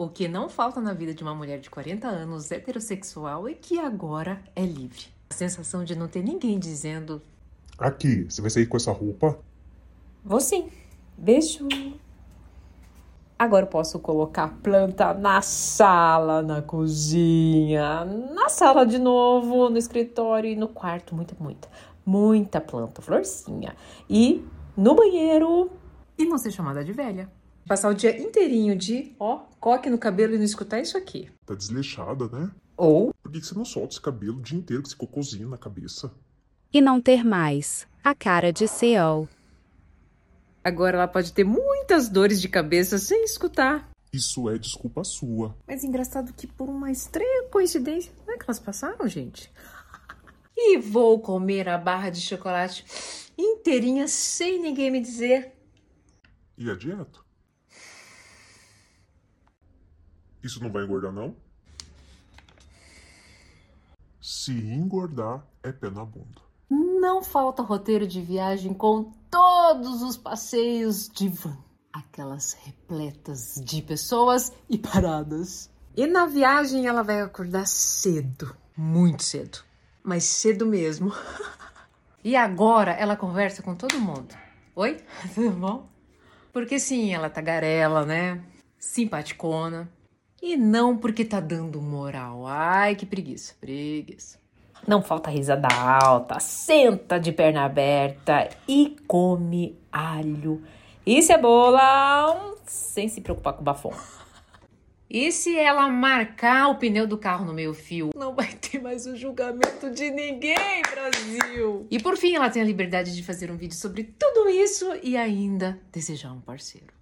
O que não falta na vida de uma mulher de 40 anos heterossexual é que agora é livre. A sensação de não ter ninguém dizendo: Aqui, você vai sair com essa roupa? Vou sim. Beijo. Agora eu posso colocar planta na sala, na cozinha, na sala de novo, no escritório e no quarto. Muita, muita, muita planta, florzinha. E no banheiro. E não ser chamada de velha. Passar o dia inteirinho de, ó, coque no cabelo e não escutar isso aqui. Tá desleixada, né? Ou. Por que você não solta esse cabelo o dia inteiro com esse cocôzinho na cabeça? E não ter mais a cara de CEO. Agora ela pode ter muitas dores de cabeça sem escutar. Isso é desculpa sua. Mas engraçado que por uma estranha coincidência, não é que elas passaram, gente? E vou comer a barra de chocolate inteirinha sem ninguém me dizer. E a dieta? Isso não vai engordar, não? Se engordar, é pé na bunda. Não falta roteiro de viagem com todos os passeios de van. Aquelas repletas de pessoas e paradas. E na viagem ela vai acordar cedo, muito cedo, mas cedo mesmo. e agora ela conversa com todo mundo. Oi, tudo bom? Porque sim, ela é tagarela, né? Simpaticona. E não porque tá dando moral. Ai, que preguiça, preguiça. Não falta risada alta, senta de perna aberta e come alho e cebola sem se preocupar com o bafão. E se ela marcar o pneu do carro no meio fio, não vai ter mais o julgamento de ninguém, Brasil. E por fim, ela tem a liberdade de fazer um vídeo sobre tudo isso e ainda desejar um parceiro.